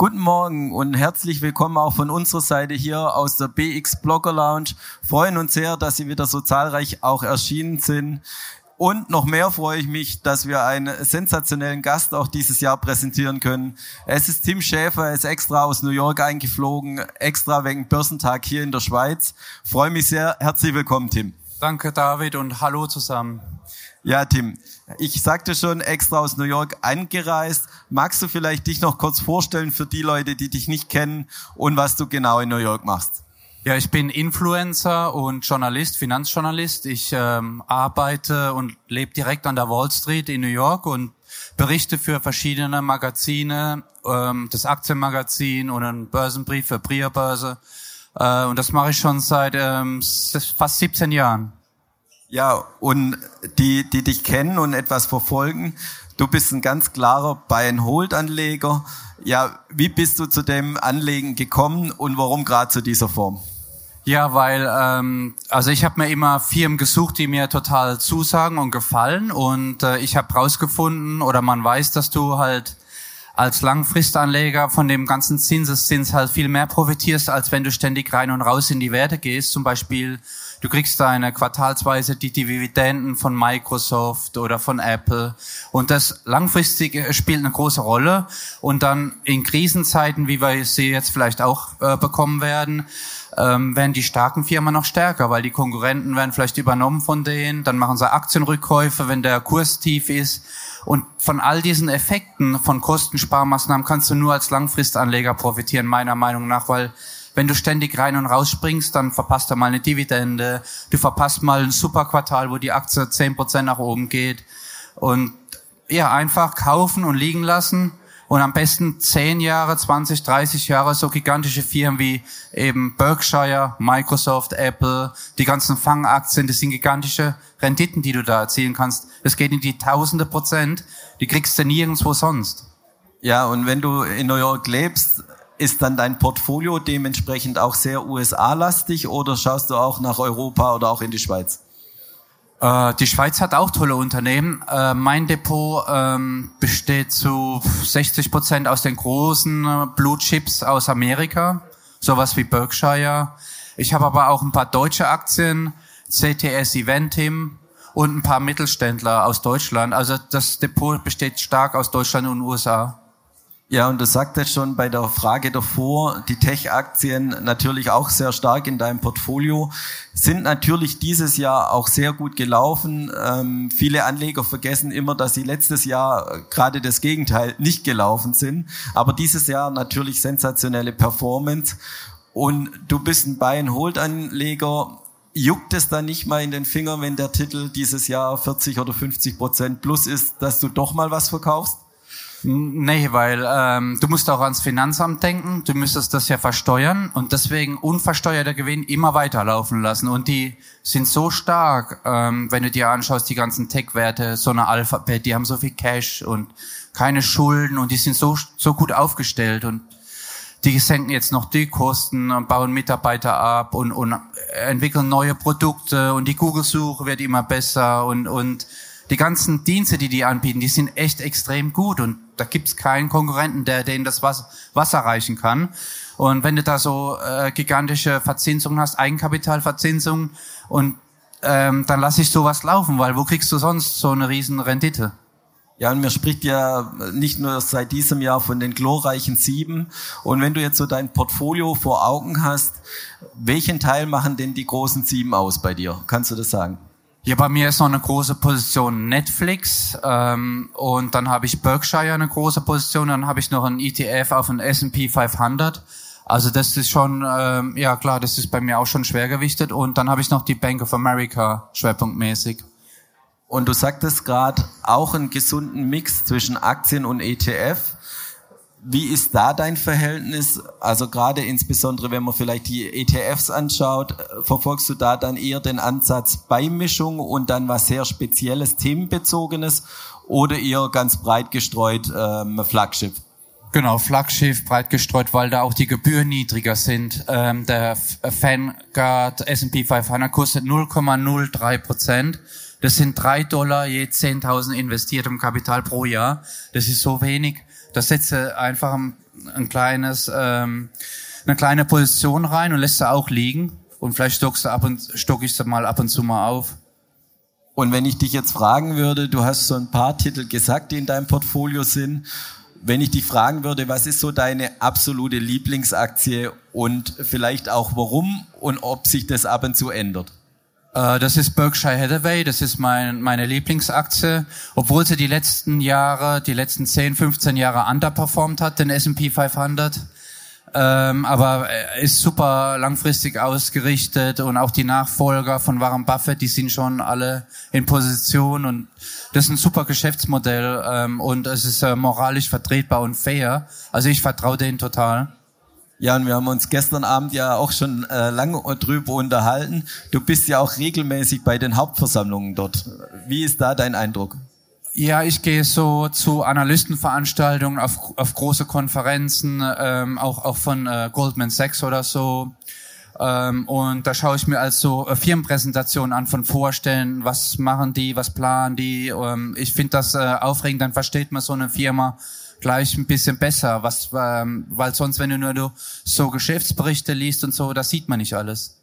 Guten Morgen und herzlich willkommen auch von unserer Seite hier aus der BX Blogger Lounge. Freuen uns sehr, dass Sie wieder so zahlreich auch erschienen sind. Und noch mehr freue ich mich, dass wir einen sensationellen Gast auch dieses Jahr präsentieren können. Es ist Tim Schäfer, er ist extra aus New York eingeflogen, extra wegen Börsentag hier in der Schweiz. Freue mich sehr. Herzlich willkommen, Tim. Danke, David, und hallo zusammen. Ja, Tim, ich sagte schon, extra aus New York angereist. Magst du vielleicht dich noch kurz vorstellen für die Leute, die dich nicht kennen und was du genau in New York machst? Ja, ich bin Influencer und Journalist, Finanzjournalist. Ich ähm, arbeite und lebe direkt an der Wall Street in New York und berichte für verschiedene Magazine, ähm, das Aktienmagazin und einen Börsenbrief für Priya Börse. Äh, und das mache ich schon seit ähm, fast 17 Jahren. Ja, und die, die dich kennen und etwas verfolgen, du bist ein ganz klarer Buy-and-Hold-Anleger. Ja, wie bist du zu dem Anlegen gekommen und warum gerade zu dieser Form? Ja, weil ähm, also ich habe mir immer Firmen gesucht, die mir total zusagen und gefallen und äh, ich habe rausgefunden oder man weiß, dass du halt als Langfristanleger von dem ganzen Zinseszins halt viel mehr profitierst, als wenn du ständig rein und raus in die Werte gehst. Zum Beispiel, du kriegst deine quartalsweise die Dividenden von Microsoft oder von Apple. Und das langfristig spielt eine große Rolle. Und dann in Krisenzeiten, wie wir sie jetzt vielleicht auch äh, bekommen werden, ähm, werden die starken Firmen noch stärker, weil die Konkurrenten werden vielleicht übernommen von denen, dann machen sie Aktienrückkäufe, wenn der Kurs tief ist. Und von all diesen Effekten von Kostensparmaßnahmen kannst du nur als Langfristanleger profitieren, meiner Meinung nach, weil wenn du ständig rein und raus springst, dann verpasst du mal eine Dividende, du verpasst mal ein Superquartal, wo die Aktie zehn Prozent nach oben geht. Und ja, einfach kaufen und liegen lassen und am besten 10 Jahre, 20, 30 Jahre so gigantische Firmen wie eben Berkshire, Microsoft, Apple, die ganzen Fangaktien, das sind gigantische Renditen, die du da erzielen kannst. Das geht in die Tausende Prozent, die kriegst du nirgendwo sonst. Ja, und wenn du in New York lebst, ist dann dein Portfolio dementsprechend auch sehr USA-lastig oder schaust du auch nach Europa oder auch in die Schweiz? Äh, die Schweiz hat auch tolle Unternehmen. Äh, mein Depot ähm, besteht zu 60 Prozent aus den großen äh, Blue Chips aus Amerika, sowas wie Berkshire. Ich habe aber auch ein paar deutsche Aktien, CTS Eventim und ein paar Mittelständler aus Deutschland. Also das Depot besteht stark aus Deutschland und USA. Ja, und du sagtest schon bei der Frage davor, die Tech-Aktien natürlich auch sehr stark in deinem Portfolio, sind natürlich dieses Jahr auch sehr gut gelaufen. Ähm, viele Anleger vergessen immer, dass sie letztes Jahr gerade das Gegenteil nicht gelaufen sind. Aber dieses Jahr natürlich sensationelle Performance. Und du bist ein Buy-and-Hold-Anleger. Juckt es dann nicht mal in den Fingern, wenn der Titel dieses Jahr 40 oder 50 Prozent plus ist, dass du doch mal was verkaufst? Nee, weil ähm, du musst auch ans Finanzamt denken, du müsstest das ja versteuern und deswegen unversteuerter Gewinn immer weiterlaufen lassen. Und die sind so stark, ähm, wenn du dir anschaust, die ganzen Tech-Werte, so eine Alphabet, die haben so viel Cash und keine Schulden und die sind so, so gut aufgestellt und die senken jetzt noch die Kosten und bauen Mitarbeiter ab und, und entwickeln neue Produkte und die Google-Suche wird immer besser und, und die ganzen Dienste, die die anbieten, die sind echt extrem gut und da gibt's keinen Konkurrenten, der denen das Wasser, reichen kann. Und wenn du da so äh, gigantische Verzinsungen hast, Eigenkapitalverzinsung und ähm, dann lass ich sowas laufen, weil wo kriegst du sonst so eine riesen Rendite? Ja, und mir spricht ja nicht nur seit diesem Jahr von den glorreichen Sieben. Und wenn du jetzt so dein Portfolio vor Augen hast, welchen Teil machen denn die großen Sieben aus bei dir? Kannst du das sagen? Ja, bei mir ist noch eine große Position Netflix ähm, und dann habe ich Berkshire eine große Position, dann habe ich noch ein ETF auf ein S&P 500. Also das ist schon, ähm, ja klar, das ist bei mir auch schon schwergewichtet und dann habe ich noch die Bank of America schwerpunktmäßig. Und du sagtest gerade auch einen gesunden Mix zwischen Aktien und ETF. Wie ist da dein Verhältnis? Also gerade insbesondere, wenn man vielleicht die ETFs anschaut, verfolgst du da dann eher den Ansatz Beimischung und dann was sehr Spezielles, Themenbezogenes oder eher ganz breit gestreut ähm, Flaggschiff? Genau, Flaggschiff breit gestreut, weil da auch die Gebühren niedriger sind. Ähm, der Vanguard S&P 500 kostet 0,03 Prozent. Das sind drei Dollar je 10.000 investiertem Kapital pro Jahr. Das ist so wenig. Das setze einfach ein kleines, ähm, eine kleine Position rein und lässt sie auch liegen. Und vielleicht stockst du ab und stock ich sie mal ab und zu mal auf. Und wenn ich dich jetzt fragen würde, du hast so ein paar Titel gesagt, die in deinem Portfolio sind. Wenn ich dich fragen würde, was ist so deine absolute Lieblingsaktie und vielleicht auch warum und ob sich das ab und zu ändert? Äh, das ist Berkshire Hathaway, das ist mein, meine Lieblingsaktie, obwohl sie die letzten Jahre, die letzten 10, 15 Jahre underperformed hat, den S&P 500. Ähm, aber ist super langfristig ausgerichtet und auch die Nachfolger von Warren Buffett, die sind schon alle in Position und das ist ein super Geschäftsmodell ähm, und es ist äh, moralisch vertretbar und fair. Also ich vertraue denen total. Ja, und wir haben uns gestern Abend ja auch schon äh, lange drüber unterhalten. Du bist ja auch regelmäßig bei den Hauptversammlungen dort. Wie ist da dein Eindruck? Ja, ich gehe so zu Analystenveranstaltungen, auf, auf große Konferenzen, ähm, auch, auch von äh, Goldman Sachs oder so. Ähm, und da schaue ich mir also äh, Firmenpräsentationen an von Vorstellen, was machen die, was planen die. Ähm, ich finde das äh, aufregend, dann versteht man so eine Firma gleich ein bisschen besser, was, ähm, weil sonst, wenn du nur so Geschäftsberichte liest und so, das sieht man nicht alles.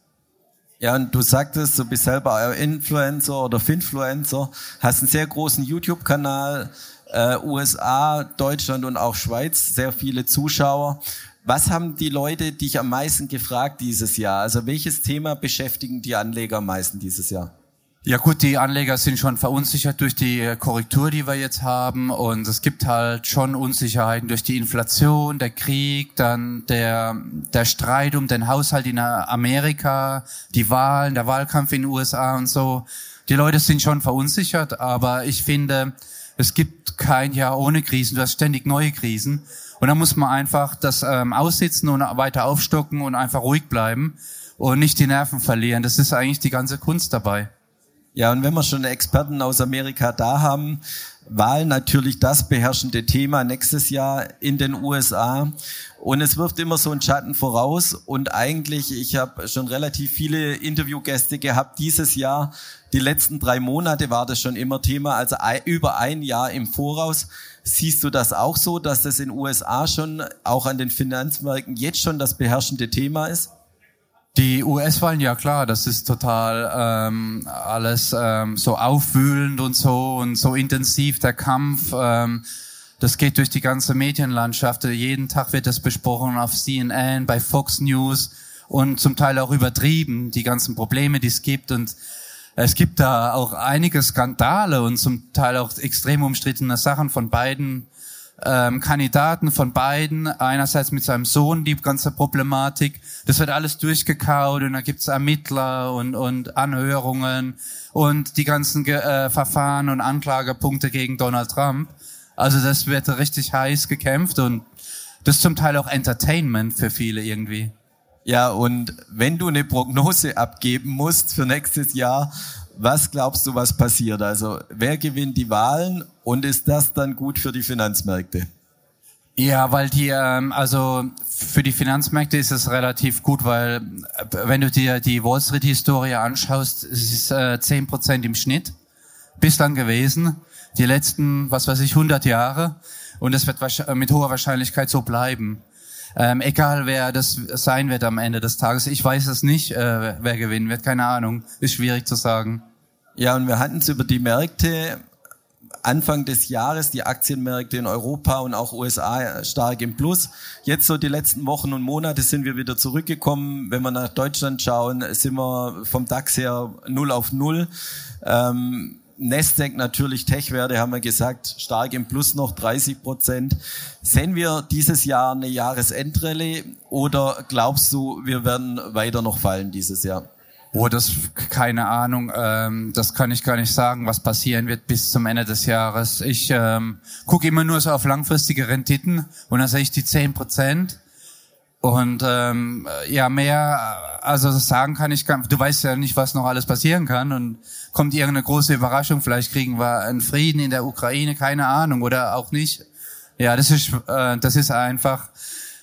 Ja, und du sagtest, du bist selber Influencer oder Finfluencer, hast einen sehr großen YouTube-Kanal, äh, USA, Deutschland und auch Schweiz, sehr viele Zuschauer. Was haben die Leute dich am meisten gefragt dieses Jahr? Also welches Thema beschäftigen die Anleger am meisten dieses Jahr? Ja gut, die Anleger sind schon verunsichert durch die Korrektur, die wir jetzt haben. Und es gibt halt schon Unsicherheiten durch die Inflation, der Krieg, dann der, der Streit um den Haushalt in Amerika, die Wahlen, der Wahlkampf in den USA und so. Die Leute sind schon verunsichert, aber ich finde, es gibt kein Jahr ohne Krisen. Du hast ständig neue Krisen. Und da muss man einfach das ähm, aussitzen und weiter aufstocken und einfach ruhig bleiben und nicht die Nerven verlieren. Das ist eigentlich die ganze Kunst dabei. Ja, und wenn wir schon Experten aus Amerika da haben, Wahl natürlich das beherrschende Thema nächstes Jahr in den USA. Und es wirft immer so einen Schatten voraus. Und eigentlich, ich habe schon relativ viele Interviewgäste gehabt dieses Jahr. Die letzten drei Monate war das schon immer Thema, also über ein Jahr im Voraus. Siehst du das auch so, dass das in USA schon auch an den Finanzmärkten jetzt schon das beherrschende Thema ist? Die US-Wahlen, ja klar, das ist total ähm, alles ähm, so aufwühlend und so und so intensiv, der Kampf. Ähm, das geht durch die ganze Medienlandschaft. Jeden Tag wird das besprochen auf CNN, bei Fox News und zum Teil auch übertrieben, die ganzen Probleme, die es gibt. Und es gibt da auch einige Skandale und zum Teil auch extrem umstrittene Sachen von beiden ähm, Kandidaten von beiden, einerseits mit seinem Sohn die ganze Problematik, das wird alles durchgekaut und da gibt's Ermittler und, und Anhörungen und die ganzen äh, Verfahren und Anklagepunkte gegen Donald Trump. Also das wird richtig heiß gekämpft und das ist zum Teil auch Entertainment für viele irgendwie. Ja, und wenn du eine Prognose abgeben musst für nächstes Jahr, was glaubst du, was passiert? Also wer gewinnt die Wahlen und ist das dann gut für die Finanzmärkte? Ja, weil die, ähm, also für die Finanzmärkte ist es relativ gut, weil äh, wenn du dir die Wall Street-Historie anschaust, es ist äh, 10% im Schnitt bislang gewesen, die letzten, was weiß ich, 100 Jahre und es wird mit hoher Wahrscheinlichkeit so bleiben. Ähm, egal wer das sein wird am Ende des Tages. Ich weiß es nicht, äh, wer gewinnen wird, keine Ahnung. Ist schwierig zu sagen. Ja, und wir hatten es über die Märkte Anfang des Jahres die Aktienmärkte in Europa und auch USA stark im Plus. Jetzt so die letzten Wochen und Monate sind wir wieder zurückgekommen. Wenn wir nach Deutschland schauen, sind wir vom DAX her null auf null. Ähm, Nasdaq natürlich Tech-Werte, haben wir gesagt, stark im Plus noch 30 Prozent. Sehen wir dieses Jahr eine Jahresendrallye oder glaubst du, wir werden weiter noch fallen dieses Jahr? Oh, das keine Ahnung. Ähm, das kann ich gar nicht sagen, was passieren wird bis zum Ende des Jahres. Ich ähm, gucke immer nur so auf langfristige Renditen und dann sehe ich die 10 Prozent. Und ähm, ja, mehr, also sagen kann ich, du weißt ja nicht, was noch alles passieren kann und kommt irgendeine große Überraschung, vielleicht kriegen wir einen Frieden in der Ukraine, keine Ahnung, oder auch nicht. Ja, das ist, äh, das ist einfach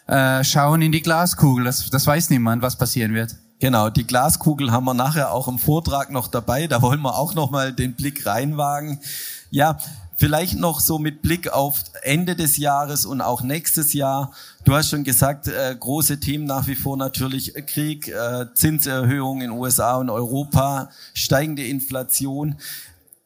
äh, schauen in die Glaskugel, das, das weiß niemand, was passieren wird. Genau, die Glaskugel haben wir nachher auch im Vortrag noch dabei, da wollen wir auch noch mal den Blick reinwagen. Ja, Vielleicht noch so mit Blick auf Ende des Jahres und auch nächstes Jahr. Du hast schon gesagt, äh, große Themen nach wie vor natürlich Krieg, äh, Zinserhöhungen in USA und Europa, steigende Inflation.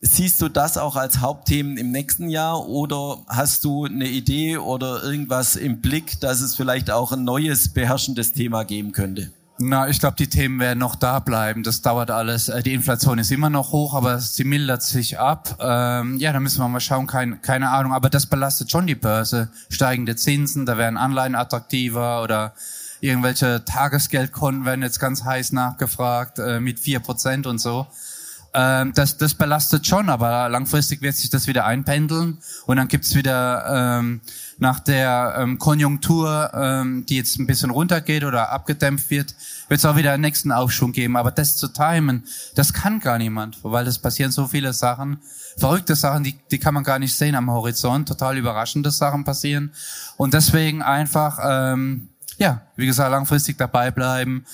Siehst du das auch als Hauptthemen im nächsten Jahr oder hast du eine Idee oder irgendwas im Blick, dass es vielleicht auch ein neues beherrschendes Thema geben könnte? Na, ich glaube, die Themen werden noch da bleiben. Das dauert alles. Äh, die Inflation ist immer noch hoch, aber sie mildert sich ab. Ähm, ja, da müssen wir mal schauen. Kein, keine Ahnung. Aber das belastet schon die Börse. Steigende Zinsen, da werden Anleihen attraktiver oder irgendwelche Tagesgeldkonten werden jetzt ganz heiß nachgefragt äh, mit vier Prozent und so. Ähm, das, das belastet schon, aber langfristig wird sich das wieder einpendeln und dann gibt's wieder ähm, nach der ähm, Konjunktur, ähm, die jetzt ein bisschen runtergeht oder abgedämpft wird, wird es auch wieder einen nächsten Aufschwung geben. Aber das zu timen, das kann gar niemand, weil es passieren so viele Sachen, verrückte Sachen, die, die kann man gar nicht sehen am Horizont, total überraschende Sachen passieren. Und deswegen einfach, ähm, ja, wie gesagt, langfristig dabei bleiben,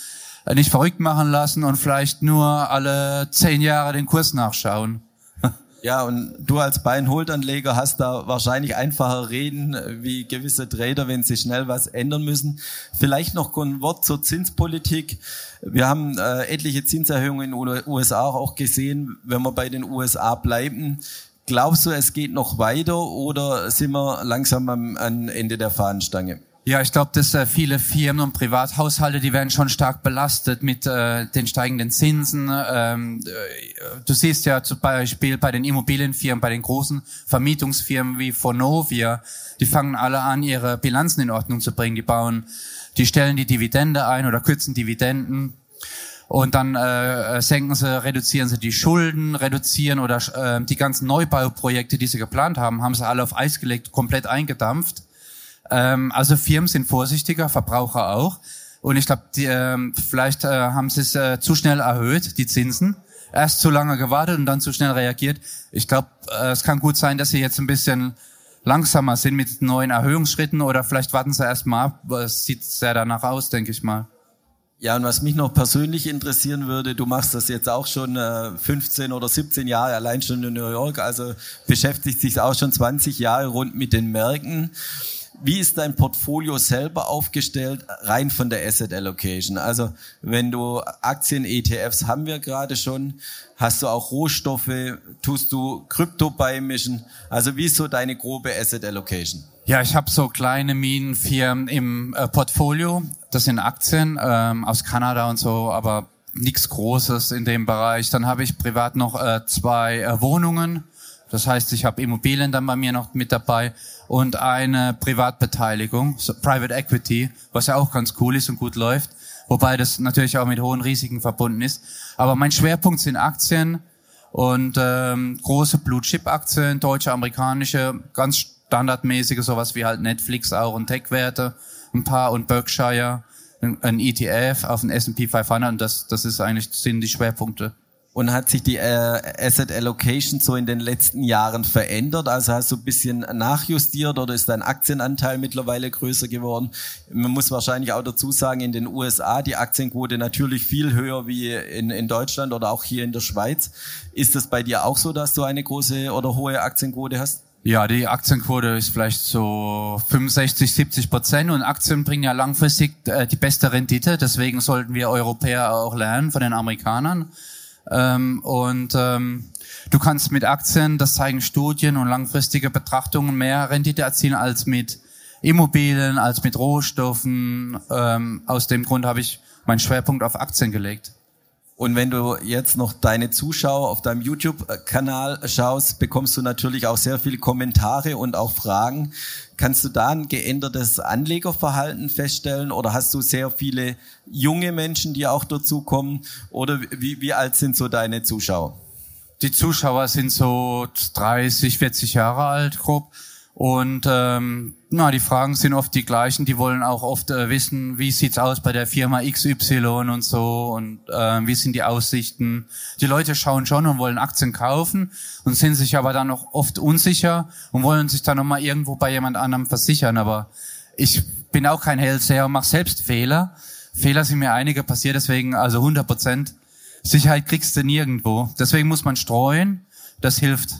nicht verrückt machen lassen und vielleicht nur alle zehn Jahre den Kurs nachschauen. Ja, und du als Beinholdanleger hast da wahrscheinlich einfacher reden wie gewisse Trader, wenn sie schnell was ändern müssen. Vielleicht noch ein Wort zur Zinspolitik. Wir haben äh, etliche Zinserhöhungen in den USA auch gesehen. Wenn wir bei den USA bleiben, glaubst du, es geht noch weiter oder sind wir langsam am, am Ende der Fahnenstange? Ja, ich glaube, dass äh, viele Firmen und Privathaushalte, die werden schon stark belastet mit äh, den steigenden Zinsen. Ähm, äh, du siehst ja zum Beispiel bei den Immobilienfirmen, bei den großen Vermietungsfirmen wie Vonovia, die fangen alle an, ihre Bilanzen in Ordnung zu bringen. Die bauen, die stellen die Dividende ein oder kürzen Dividenden. Und dann äh, senken sie, reduzieren sie die Schulden, reduzieren oder äh, die ganzen Neubauprojekte, die sie geplant haben, haben sie alle auf Eis gelegt, komplett eingedampft. Ähm, also Firmen sind vorsichtiger, Verbraucher auch. Und ich glaube, ähm, vielleicht äh, haben sie es äh, zu schnell erhöht, die Zinsen. Erst zu lange gewartet und dann zu schnell reagiert. Ich glaube, äh, es kann gut sein, dass sie jetzt ein bisschen langsamer sind mit neuen Erhöhungsschritten oder vielleicht warten sie erst mal ab. Es sieht sehr danach aus, denke ich mal. Ja, und was mich noch persönlich interessieren würde, du machst das jetzt auch schon äh, 15 oder 17 Jahre allein schon in New York, also beschäftigt sich auch schon 20 Jahre rund mit den Märkten. Wie ist dein Portfolio selber aufgestellt, rein von der Asset Allocation? Also wenn du Aktien, ETFs haben wir gerade schon, hast du auch Rohstoffe, tust du Krypto beimischen? Also wie ist so deine grobe Asset Allocation? Ja, ich habe so kleine Minenfirmen im äh, Portfolio. Das sind Aktien ähm, aus Kanada und so, aber nichts Großes in dem Bereich. Dann habe ich privat noch äh, zwei äh, Wohnungen. Das heißt, ich habe Immobilien dann bei mir noch mit dabei und eine Privatbeteiligung, so Private Equity, was ja auch ganz cool ist und gut läuft, wobei das natürlich auch mit hohen Risiken verbunden ist. Aber mein Schwerpunkt sind Aktien und ähm, große Blue Chip Aktien, deutsche, amerikanische, ganz standardmäßige, sowas wie halt Netflix auch und Tech-Werte, ein paar und Berkshire, ein ETF auf den S&P 500 und das, das ist eigentlich, sind die Schwerpunkte. Und hat sich die äh, Asset Allocation so in den letzten Jahren verändert? Also hast du ein bisschen nachjustiert oder ist dein Aktienanteil mittlerweile größer geworden? Man muss wahrscheinlich auch dazu sagen, in den USA die Aktienquote natürlich viel höher wie in, in Deutschland oder auch hier in der Schweiz. Ist es bei dir auch so, dass du eine große oder hohe Aktienquote hast? Ja, die Aktienquote ist vielleicht so 65, 70 Prozent und Aktien bringen ja langfristig äh, die beste Rendite. Deswegen sollten wir Europäer auch lernen von den Amerikanern. Ähm, und ähm, du kannst mit Aktien, das zeigen Studien und langfristige Betrachtungen, mehr Rendite erzielen als mit Immobilien, als mit Rohstoffen. Ähm, aus dem Grund habe ich meinen Schwerpunkt auf Aktien gelegt. Und wenn du jetzt noch deine Zuschauer auf deinem YouTube-Kanal schaust, bekommst du natürlich auch sehr viele Kommentare und auch Fragen. Kannst du da ein geändertes Anlegerverhalten feststellen oder hast du sehr viele junge Menschen, die auch dazu kommen? Oder wie, wie alt sind so deine Zuschauer? Die Zuschauer sind so 30, 40 Jahre alt, grob. Und ähm, na, die Fragen sind oft die gleichen. Die wollen auch oft äh, wissen, wie sieht's aus bei der Firma XY und so und äh, wie sind die Aussichten. Die Leute schauen schon und wollen Aktien kaufen und sind sich aber dann noch oft unsicher und wollen sich dann nochmal irgendwo bei jemand anderem versichern. Aber ich bin auch kein Hellseher und mache selbst Fehler. Fehler sind mir einige passiert, deswegen also 100 Prozent Sicherheit kriegst du nirgendwo. Deswegen muss man streuen. Das hilft.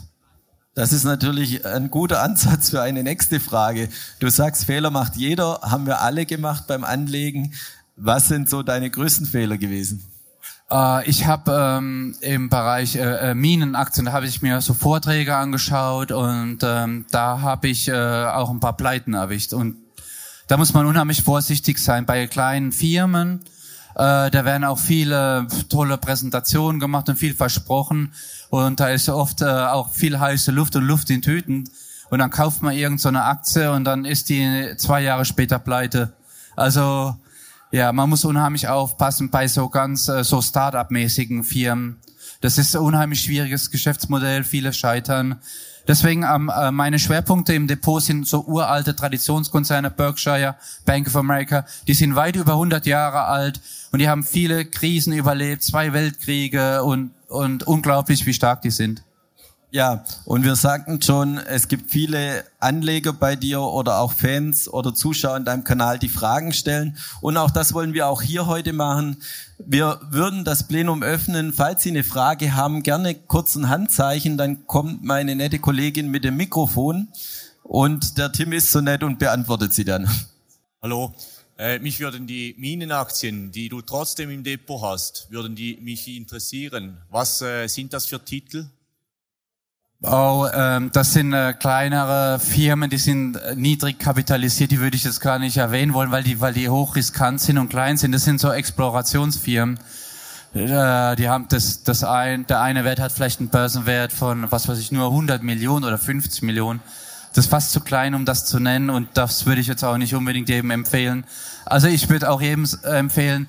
Das ist natürlich ein guter Ansatz für eine nächste Frage. Du sagst, Fehler macht jeder, haben wir alle gemacht beim Anlegen. Was sind so deine größten Fehler gewesen? Äh, ich habe ähm, im Bereich äh, äh, Minenaktien, da habe ich mir so Vorträge angeschaut und ähm, da habe ich äh, auch ein paar Pleiten erwischt. Und da muss man unheimlich vorsichtig sein. Bei kleinen Firmen, äh, da werden auch viele tolle Präsentationen gemacht und viel versprochen. Und da ist oft äh, auch viel heiße Luft und Luft in Tüten. Und dann kauft man irgendeine so Aktie und dann ist die zwei Jahre später pleite. Also ja, man muss unheimlich aufpassen bei so ganz äh, so Start-up-mäßigen Firmen. Das ist ein unheimlich schwieriges Geschäftsmodell, viele scheitern. Deswegen ähm, äh, meine Schwerpunkte im Depot sind so uralte Traditionskonzerne, Berkshire, Bank of America. Die sind weit über 100 Jahre alt und die haben viele Krisen überlebt, zwei Weltkriege und, und unglaublich, wie stark die sind. Ja, und wir sagten schon, es gibt viele Anleger bei dir oder auch Fans oder Zuschauer in deinem Kanal, die Fragen stellen. Und auch das wollen wir auch hier heute machen. Wir würden das Plenum öffnen. Falls Sie eine Frage haben, gerne kurz ein Handzeichen, dann kommt meine nette Kollegin mit dem Mikrofon und der Tim ist so nett und beantwortet sie dann. Hallo. Äh, mich würden die Minenaktien, die du trotzdem im Depot hast, würden die mich interessieren. Was äh, sind das für Titel? Oh, ähm, das sind äh, kleinere Firmen, die sind äh, niedrig kapitalisiert, die würde ich jetzt gar nicht erwähnen wollen, weil die, weil die hochriskant sind und klein sind. Das sind so Explorationsfirmen. Äh, die haben das, das ein, der eine Wert hat vielleicht einen Börsenwert von, was weiß ich, nur 100 Millionen oder 50 Millionen. Das ist fast zu klein, um das zu nennen und das würde ich jetzt auch nicht unbedingt jedem empfehlen. Also ich würde auch jedem äh, empfehlen,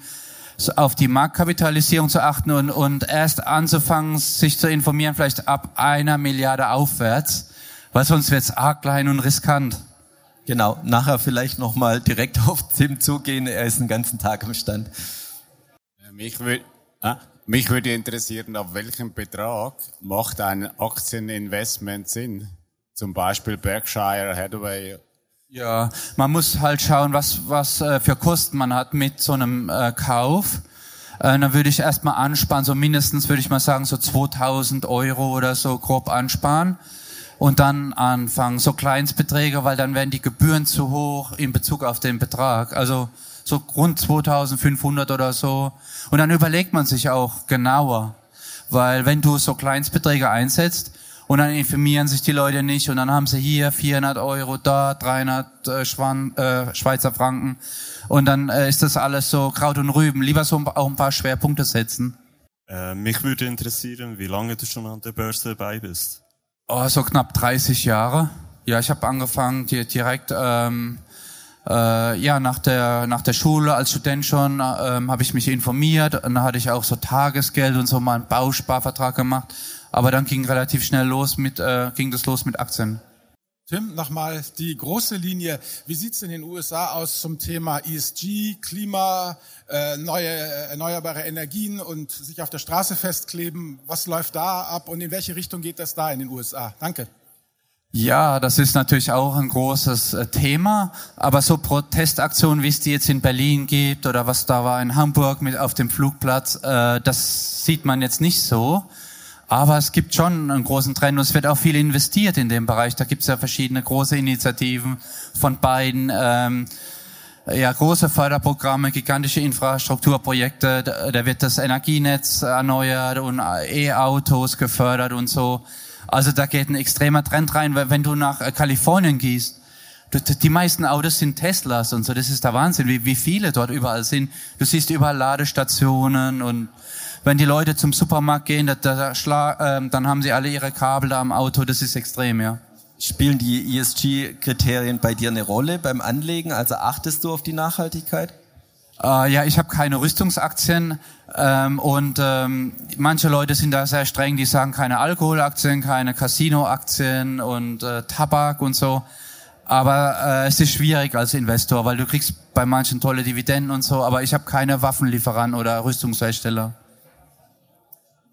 auf die Marktkapitalisierung zu achten und, und erst anzufangen, sich zu informieren, vielleicht ab einer Milliarde aufwärts, weil sonst wird es arg klein und riskant. Genau, nachher vielleicht nochmal direkt auf Tim zugehen, er ist den ganzen Tag am Stand. Mich würde äh, mich würde interessieren, ab welchem Betrag macht ein Aktieninvestment Sinn? Zum Beispiel Berkshire Hathaway ja, man muss halt schauen, was, was äh, für Kosten man hat mit so einem äh, Kauf. Äh, dann würde ich erstmal ansparen, so mindestens würde ich mal sagen, so 2000 Euro oder so grob ansparen. Und dann anfangen, so Kleinstbeträge, weil dann werden die Gebühren zu hoch in Bezug auf den Betrag. Also so rund 2500 oder so. Und dann überlegt man sich auch genauer. Weil wenn du so Kleinstbeträge einsetzt, und dann informieren sich die Leute nicht und dann haben sie hier 400 Euro, da 300 äh, Schwan, äh, Schweizer Franken und dann äh, ist das alles so Kraut und Rüben. Lieber so auch ein paar Schwerpunkte setzen. Äh, mich würde interessieren, wie lange du schon an der Börse dabei bist. Oh, so knapp 30 Jahre. Ja, ich habe angefangen direkt ähm, äh, ja nach der nach der Schule als Student schon ähm, habe ich mich informiert und dann hatte ich auch so Tagesgeld und so mal einen Bausparvertrag gemacht aber dann ging relativ schnell los mit, äh, ging das los mit Aktien. Tim, nochmal die große Linie. Wie sieht's in den USA aus zum Thema ESG, Klima, äh, neue erneuerbare Energien und sich auf der Straße festkleben? Was läuft da ab und in welche Richtung geht das da in den USA? Danke. Ja, das ist natürlich auch ein großes äh, Thema, aber so Protestaktionen, wie es die jetzt in Berlin gibt oder was da war in Hamburg mit auf dem Flugplatz, äh, das sieht man jetzt nicht so. Aber es gibt schon einen großen Trend und es wird auch viel investiert in dem Bereich. Da gibt es ja verschiedene große Initiativen von beiden. Ähm, ja, große Förderprogramme, gigantische Infrastrukturprojekte, da wird das Energienetz erneuert und E-Autos gefördert und so. Also da geht ein extremer Trend rein, weil wenn du nach Kalifornien gehst, die meisten Autos sind Teslas und so, das ist der Wahnsinn, wie, wie viele dort überall sind. Du siehst überall Ladestationen und wenn die Leute zum Supermarkt gehen, da, da schla äh, dann haben sie alle ihre Kabel da am Auto. Das ist extrem, ja. Spielen die ESG-Kriterien bei dir eine Rolle beim Anlegen? Also achtest du auf die Nachhaltigkeit? Äh, ja, ich habe keine Rüstungsaktien ähm, und ähm, manche Leute sind da sehr streng, die sagen keine Alkoholaktien, keine Casinoaktien und äh, Tabak und so. Aber äh, es ist schwierig als Investor, weil du kriegst bei manchen tolle Dividenden und so, aber ich habe keine Waffenlieferanten oder Rüstungshersteller.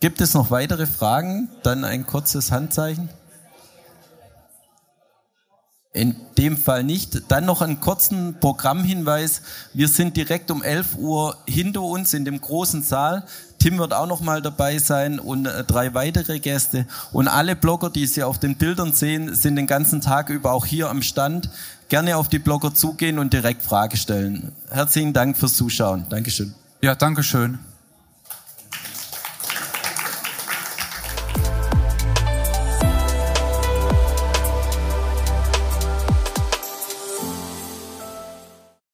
Gibt es noch weitere Fragen? Dann ein kurzes Handzeichen. In dem Fall nicht. Dann noch einen kurzen Programmhinweis. Wir sind direkt um 11 Uhr hinter uns in dem großen Saal. Tim wird auch noch mal dabei sein und äh, drei weitere Gäste. Und alle Blogger, die Sie auf den Bildern sehen, sind den ganzen Tag über auch hier am Stand. Gerne auf die Blogger zugehen und direkt Frage stellen. Herzlichen Dank fürs Zuschauen. Dankeschön. Ja, Dankeschön.